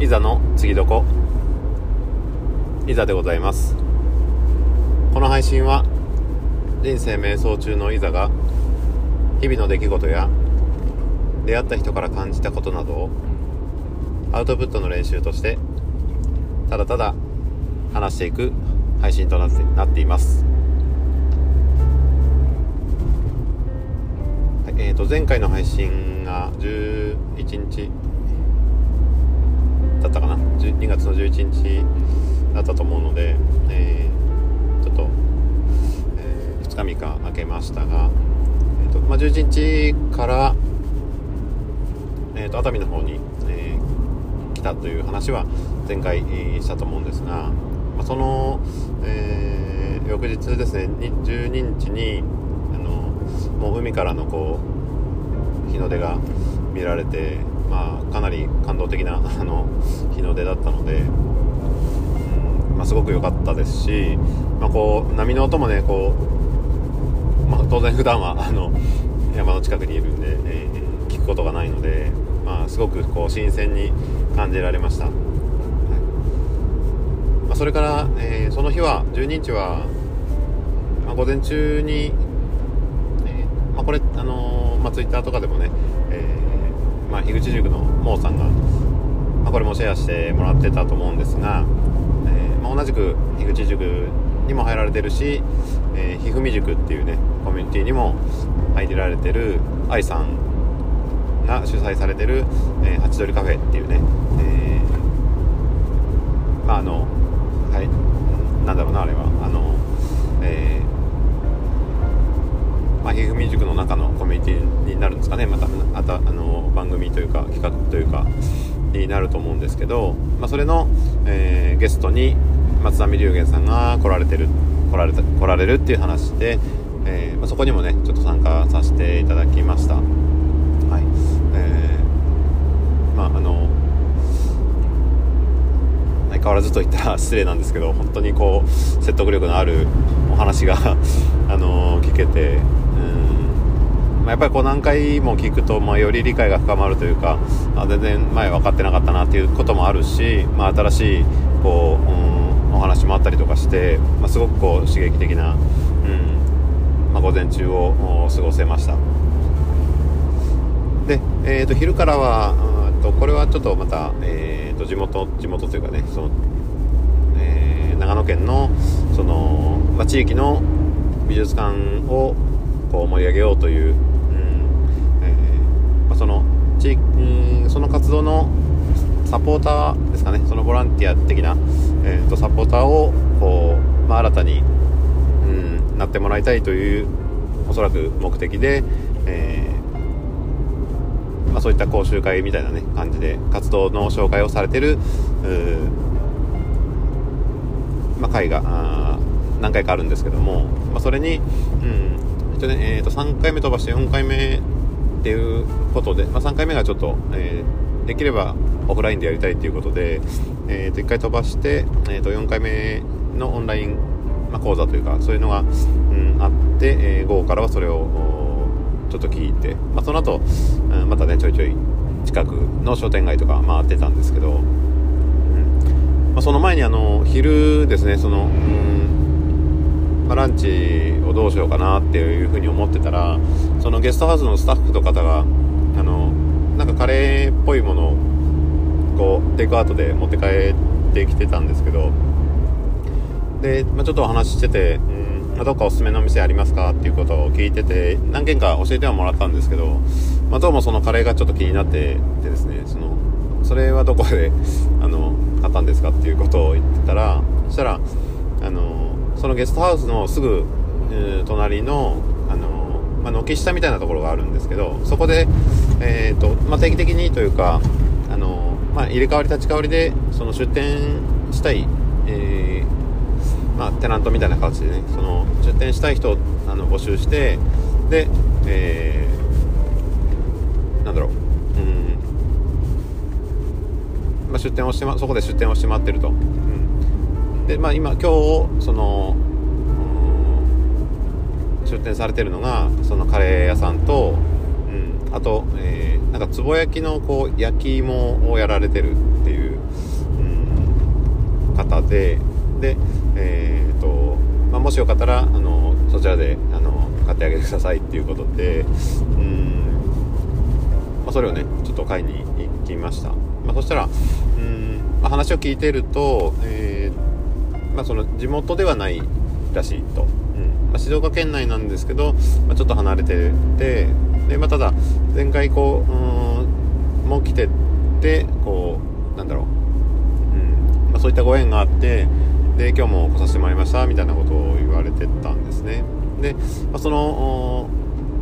いざの次どこ？いざでございます。この配信は人生瞑想中のいざが日々の出来事や出会った人から感じたことなどをアウトプットの練習としてただただ話していく配信となってなっています、はいえー、と前回の配信が11日だったかな？2月の11日だったと思うので、えーちょっと、えー2日3日空けましたが、えーとまあ、11日から、えー、と熱海の方に、えー来たという話は前回、えーしたと思うんですが、まあ、その、えー翌日ですね12日にあのもう海からのこう日の出が見られて、まあ、かなり感動的な あの日の出だったので、うんまあ、すごく良かったですし、まあ、こう波の音もねこう、まあ、当然普段は あの山の近くにいるんで、えー聞くことがないので、まあ、すごくこう新鮮に感じられました、はい。まあ、それから、えーその日は12日は、まあ、午前中に、えーまあ、これ、あのーまあ、ツイッターとかでもね、まあ、樋口塾のモーさんが、まあ、これもシェアしてもらってたと思うんですが、えーまあ、同じく樋口塾にも入られてるし、えー、ひふみ塾っていうねコミュニティにも入られてる愛さんが主催されてる、えー、ハチドリカフェっていうね、えーまああのはいなんだろうなあれは。あのえーまあ、ひふみ塾の中のコミュニティになるんですかね。またあたあの番組というか企画というかになると思うんですけど、まあ、それの、えーゲストに松並龍玄さんが来られてる来られた来られるっていう話で、えーまあ、そこにもねちょっと参加させていただきました。はい。えーまああの変わらずと言ったら失礼なんですけど本当にこう説得力のあるお話が あの聞けてうん。まあやっぱりこう何回も聞くと、まあ、より理解が深まるというかあ全然前分かってなかったなっていうこともあるし、まあ、新しいこう、うん、お話もあったりとかして、まあ、すごくこう刺激的な、うんまあ、午前中を過ごせました。で、えー、と昼からはうんとこれはちょっとまた、えー、と地元地元というかねその、えー長野県のその、まあ、地域の美術館をこう盛り上げようという、うんえーまあ、その地域うんその活動のサポーターですかねそのボランティア的な、えー、とサポーターをこう、まあ、新たに、うん、なってもらいたいというおそらく目的で、えー、そういった講習会みたいなね感じで活動の紹介をされてる、まあ、会が何回かあるんですけども、まあ、それに、うん一応ねえー、と3回目飛ばして4回目っていうことで、まあ、3回目がちょっと、えーできればオフラインでやりたいっていうことで、えー、と1回飛ばして、えー、と4回目のオンライン、まあ、講座というかそういうのが、うん、あって、えー午後からはそれをちょっと聞いて、まあ、その後、うんまたねちょいちょい近くの商店街とか回ってたんですけど、うん。まあ、その前にあの昼ですねその、うんまあ、ランチをどうしようかなっていうふうに思ってたらそのゲストハウスのスタッフの方があのなんかカレーっぽいものをこうテイクアウトで持って帰ってきてたんですけどで、まあ、ちょっとお話ししてて、まどっかおすすめのお店ありますか？っていうことを聞いてて何軒か教えてはもらったんですけど、まあ、どうもそのカレーがちょっと気になっててですねその それはどこであの買ったんですかっていうことを言ってたらそしたらあのそのゲストハウスのすぐ、えー隣のあの、まあ、軒下みたいなところがあるんですけどそこで、えーとまあ、定期的にというかあの、まあ、入れ替わり立ち替わりでその出店したい、えーまあ、テナントみたいな形でねその出店したい人をあの募集してで、えーなんだろう。うん。まあ、出店をして、ま、そこで出店をして待ってると、うん、でまあ今今日その、うん出店されてるのがそのカレー屋さんと、うん、あと、えーなんかつぼ焼きのこう焼き芋をやられてるっていううん方でで、もしよかったらあのそちらであの買ってあげてくださいっていうことでうん、まあ、それをねちょっと買いに行きました、まあ、そしたらうん、まあ、話を聞いてると、えーまあ、その地元ではないらしいと、うん。まあ、静岡県内なんですけど、まあ、ちょっと離れててで、まあ、ただ前回こううんもう来ててこうなんだろう、うん。まあ、そういったご縁があってで今日も来させてもらいましたみたいなことを言われてたんですね。で、まあ、その、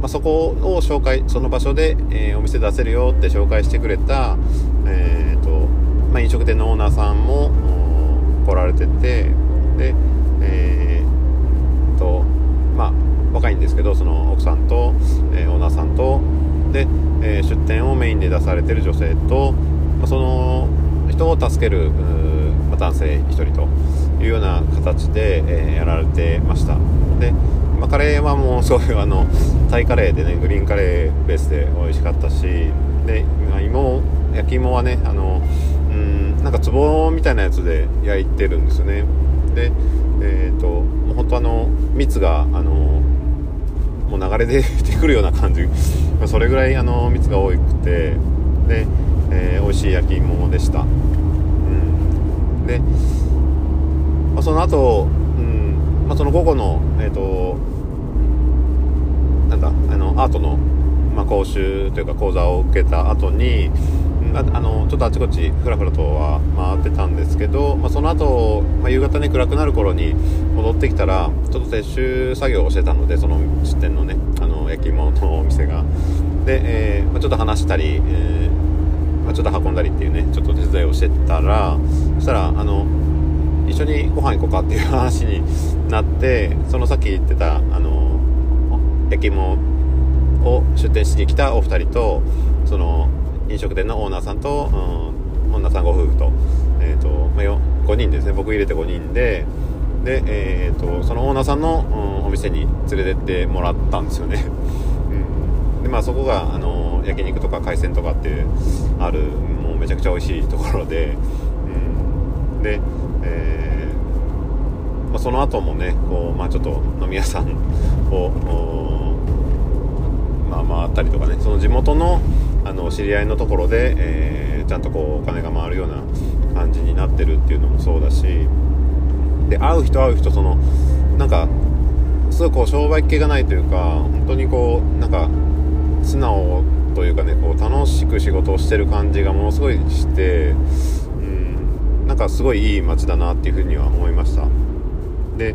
まあ、そこを紹介その場所で、えー、お店出せるよって紹介してくれた、えーとまあ、飲食店のオーナーさんも来られててでえー、とまあ若いんですけどその奥さんと、えー、オーナーさんとで、えー、出店をメインで出されてる女性と、まあ、その人を助ける、まあ、男性1人というような形で、え、やられてました。で、まあ、カレーはもうそういうあのタイカレーでねグリーンカレーベースで美味しかったしで芋焼き芋はねあのうんなんか壺みたいなやつで焼いてるんですよね。でえっ、ー、ともう本当あの蜜があのもう流れ出てくるような感じ。それぐらいあの蜜が多くてで、えー、美味しい焼き芋でした、うん、であ、その後、うんまあ、その午後の、えっ、ー、と、なんだ、あの、アートの、まあ、講習というか講座を受けた後に、ああのちょっとあちこちふらふらとは回ってたんですけど、まあ、その後、まあ、夕方に暗くなる頃に戻ってきたらちょっと撤収作業をしてたのでその出店のねあの焼き芋のお店が。で、えーまあ、ちょっと話したり、えーまあ、ちょっと運んだりっていうねちょっと手伝いをしてたらそしたらあの一緒にご飯行こうかっていう話になってそのさっき言ってたあの焼き芋を出店しに来たお二人とその飲食店のオーナーさんと、うん、オーナーさんご夫婦と,、えーとまあ、5人ですね。僕入れて5人でで、えーと、そのオーナーさんの、うん、お店に連れてってもらったんですよね、うん、でまあそこがあの焼肉とか海鮮とかってあるもうめちゃくちゃ美味しいところで、うん、でえー、まあ、その後もねこう、まあ、ちょっと飲み屋さんを、まあ、回ったりとかねその地元のあの知り合いのところで、えー、ちゃんとこうお金が回るような感じになってるっていうのもそうだしで会う人会う人そのなんかすごいこう商売系がないというか本当にこうなんか素直というかねこう楽しく仕事をしてる感じがものすごいしてなんかすごいいい街だなっていうふうには思いました。で、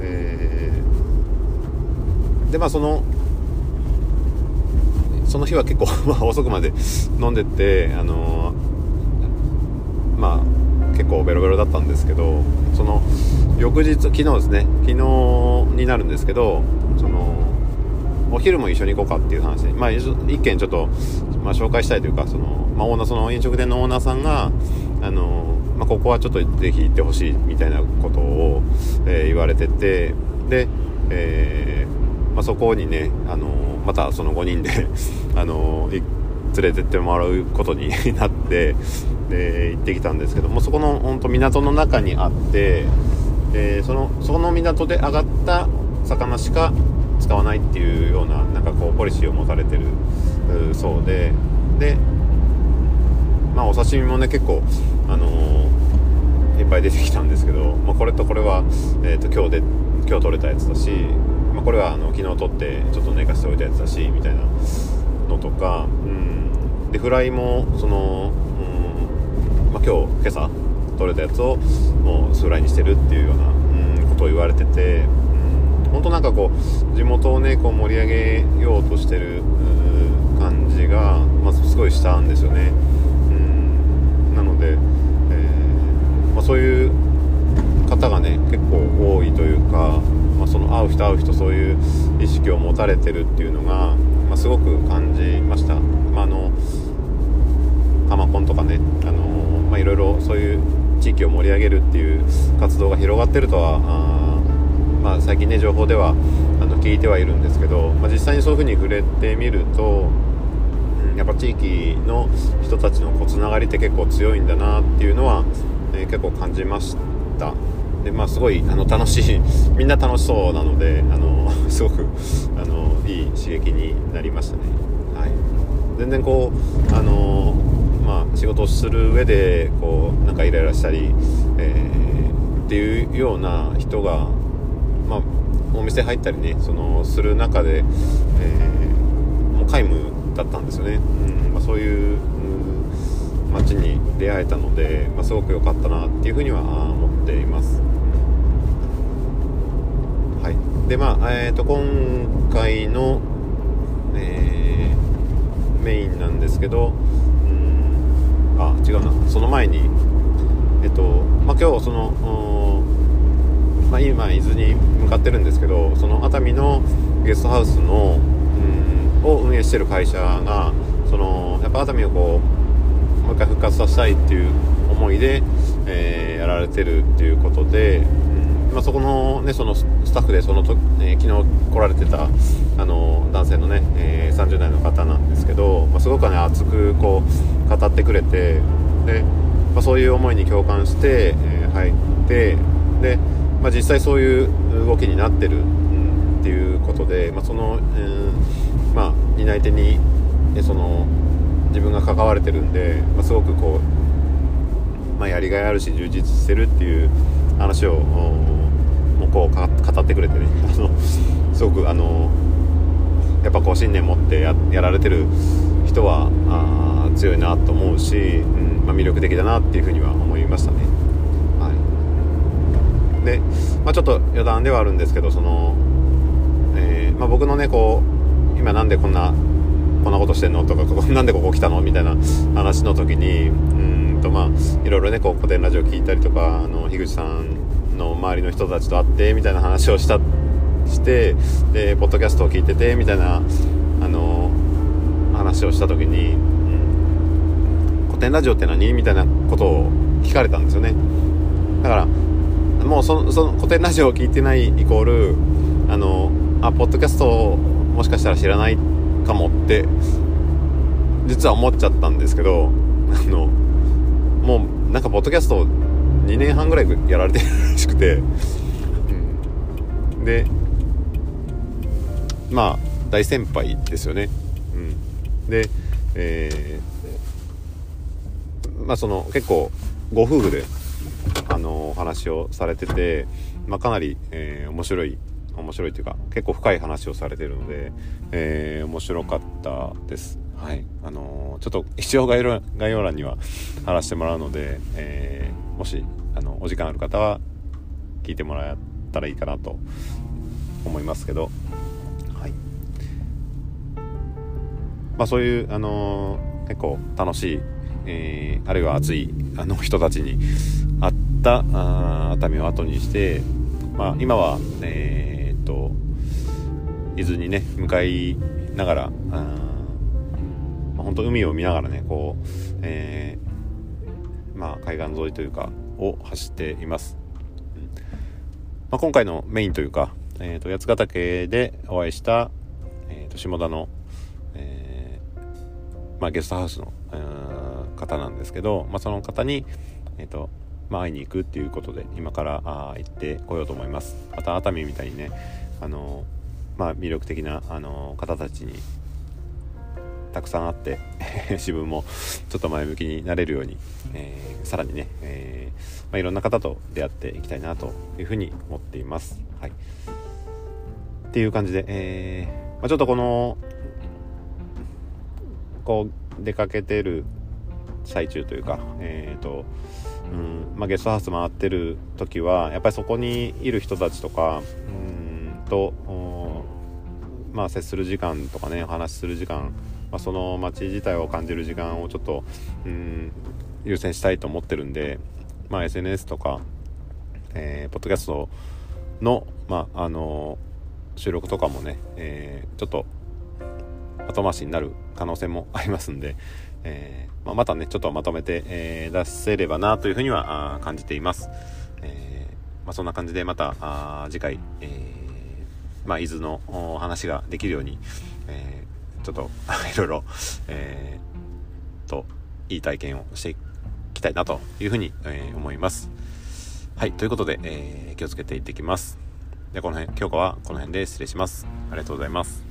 えー、でまあそのその日は結構 まあ、遅くまで飲んでてあのー、まあ結構ベロベロだったんですけどその翌日昨日ですね昨日になるんですけどそのお昼も一緒に行こうかっていう話で、まあ、一件ちょっと、まあ、紹介したいというかその、まあ、オーナーその飲食店のオーナーさんがあのまあ、ここはちょっとぜひ行ってほしいみたいなことを、えー、言われててで、えー、まあ、そこにね、あのまたその5人で あの連れてってもらうことに なってで行ってきたんですけどもそこの本当港の中にあってでそのその港で上がった魚しか使わないっていうようななんかこうポリシーを持たれてるそうででまあお刺身もね結構、ぱい出てきたんですけど、まあ、これとこれは、えーと、今日で今日取れたやつだし、まあ、これはあの昨日取ってちょっと寝かしておいたやつだしみたいなのとか、うん、でフライもその、うんまあ、今日今朝取れたやつをもうフライにしてるっていうような、うん、ことを言われてて、うん、本当なんかこう地元をねこう盛り上げようとしてる感じが、まあ、すごいしたんですよね。なので、えー、まあ、そういう方がね結構多いというか、まあ、その会う人会う人そういう意識を持たれてるっていうのが、まあ、すごく感じました。まあ、あのカマコンとかね、あのまあ、いろいろそういう地域を盛り上げるっていう活動が広がってるとはあ、まあ、最近ね情報ではあの聞いてはいるんですけど、まあ、実際にそういう風に触れてみるとやっぱ地域の人たちのこうつながりって結構強いんだなっていうのは、え、結構感じましたでまあすごいあの楽しい みんな楽しそうなのであの すごくあのいい刺激になりましたね。はい。全然こうあのまあ仕事をする上でこうなんかイライラしたり、えー、っていうような人がまあお店入ったりねそのする中で、えー、もう皆無だったんですよね、うん。まあ、そういう、街に出会えたので、まあ、すごく良かったなっていうふうには思っています。でまあえ、ー、と今回の、えー、メインなんですけどうんあ違うな。その前にえっ、とまあ今日そのまあ、今伊豆に向かってるんですけどその熱海のゲストハウスの、うん、を運営してる会社がそのやっぱ熱海をこうもう一回復活させたいっていう思いで、えー、やられてるっていうことで、まあ、そこの,、ね、そのスタッフでそのと、えー、昨日来られてたあの男性のね、えー、30代の方なんですけど、まあ、すごくね熱くこう語ってくれてで、まあ、そういう思いに共感して、え入ってでまあ、実際そういう動きになってる、うん、っていうことで、まあ、その、えー、まあ、担い手にねその自分が関われてるんで、まあ、すごくこう、まあ、やりがいあるし充実してるっていう話をもこう語ってくれてね。あのすごくあのやっぱこう信念持ってやられてる人はあ強いなと思うし、うんまあ、魅力的だなっていうふうには思いましたね。はい。で、まあ、ちょっと余談ではあるんですけどその、えー、まあ、僕のねこう今なんでこんなこんなことしてんのとか なんでここ来たの？みたいな話の時にうんとまあいろいろねこう古典ラジオ聞いたりとかあの樋口さんの周りの人たちと会ってみたいな話をしたしてでポッドキャストを聞いててみたいなあの話をした時に、古典ラジオって何？みたいなことを聞かれたんですよね。だからもうそのその古典ラジオを聞いてないイコールあのあポッドキャストもしかしたら知らないかもって実は思っちゃったんですけどあのもうなんかポッドキャスト2年半ぐらいやられてるらしくて、うん、でまあ大先輩ですよね、うん、でえー、まあその結構ご夫婦であのお話をされてて、まあ、かなり、えー、面白い面白いというか結構深い話をされてるので、えー、面白かったです。はい、あのー、ちょっと一応概要概要欄には貼らせてもらうので、えー、もしあのお時間ある方は聞いてもらったらいいかなと思いますけど、はい。まあ、そういう、あのー、結構楽しい、えー、あるいは熱いあの人たちに会ったあ熱海を後にして、まあ、今は、えー、っと伊豆にね向かいながら、あ、本当海を見ながらねこう、えー、まあ、海岸沿いというかを走っています、うん。まあ、今回のメインというか、えーと、八ヶ岳でお会いした、えーと、下田の、えー、まあ、ゲストハウスのえ、方なんですけど、まあ、その方に、えーとまあ、会いに行くっていうことで今からあ行ってこようと思います。また熱海みたいにねあの、まあ、魅力的なあの方たちにたくさんあって 自分もちょっと前向きになれるように、えー、さらにね、えー、まあ、いろんな方と出会っていきたいなというふうに思っています。はい、っていう感じで、えー、まあ、ちょっとこのこう出かけてる最中というか、え、ー、とうんまあ、ゲストハウス回ってる時はやっぱりそこにいる人たちとかうんと、まあ、接する時間とかねお話しする時間、まあ、その街自体を感じる時間をちょっとうん優先したいと思ってるんで、まあ、SNS とか、えー、ポッドキャストの,、まあ、あの収録とかもね、えー、ちょっと後回しになる可能性もありますんで、えー、まあ、またねちょっとまとめて、え、出せればなというふうには感じています、えまあ、そんな感じでまた次回、えまあ、伊豆のお話ができるように、えちょっと いろいろ、えといい体験をしていきたいたいなというふうに、えー、思います。はい、ということで、えー、気をつけていってきます。で、この辺、今日はこの辺で失礼します。ありがとうございます。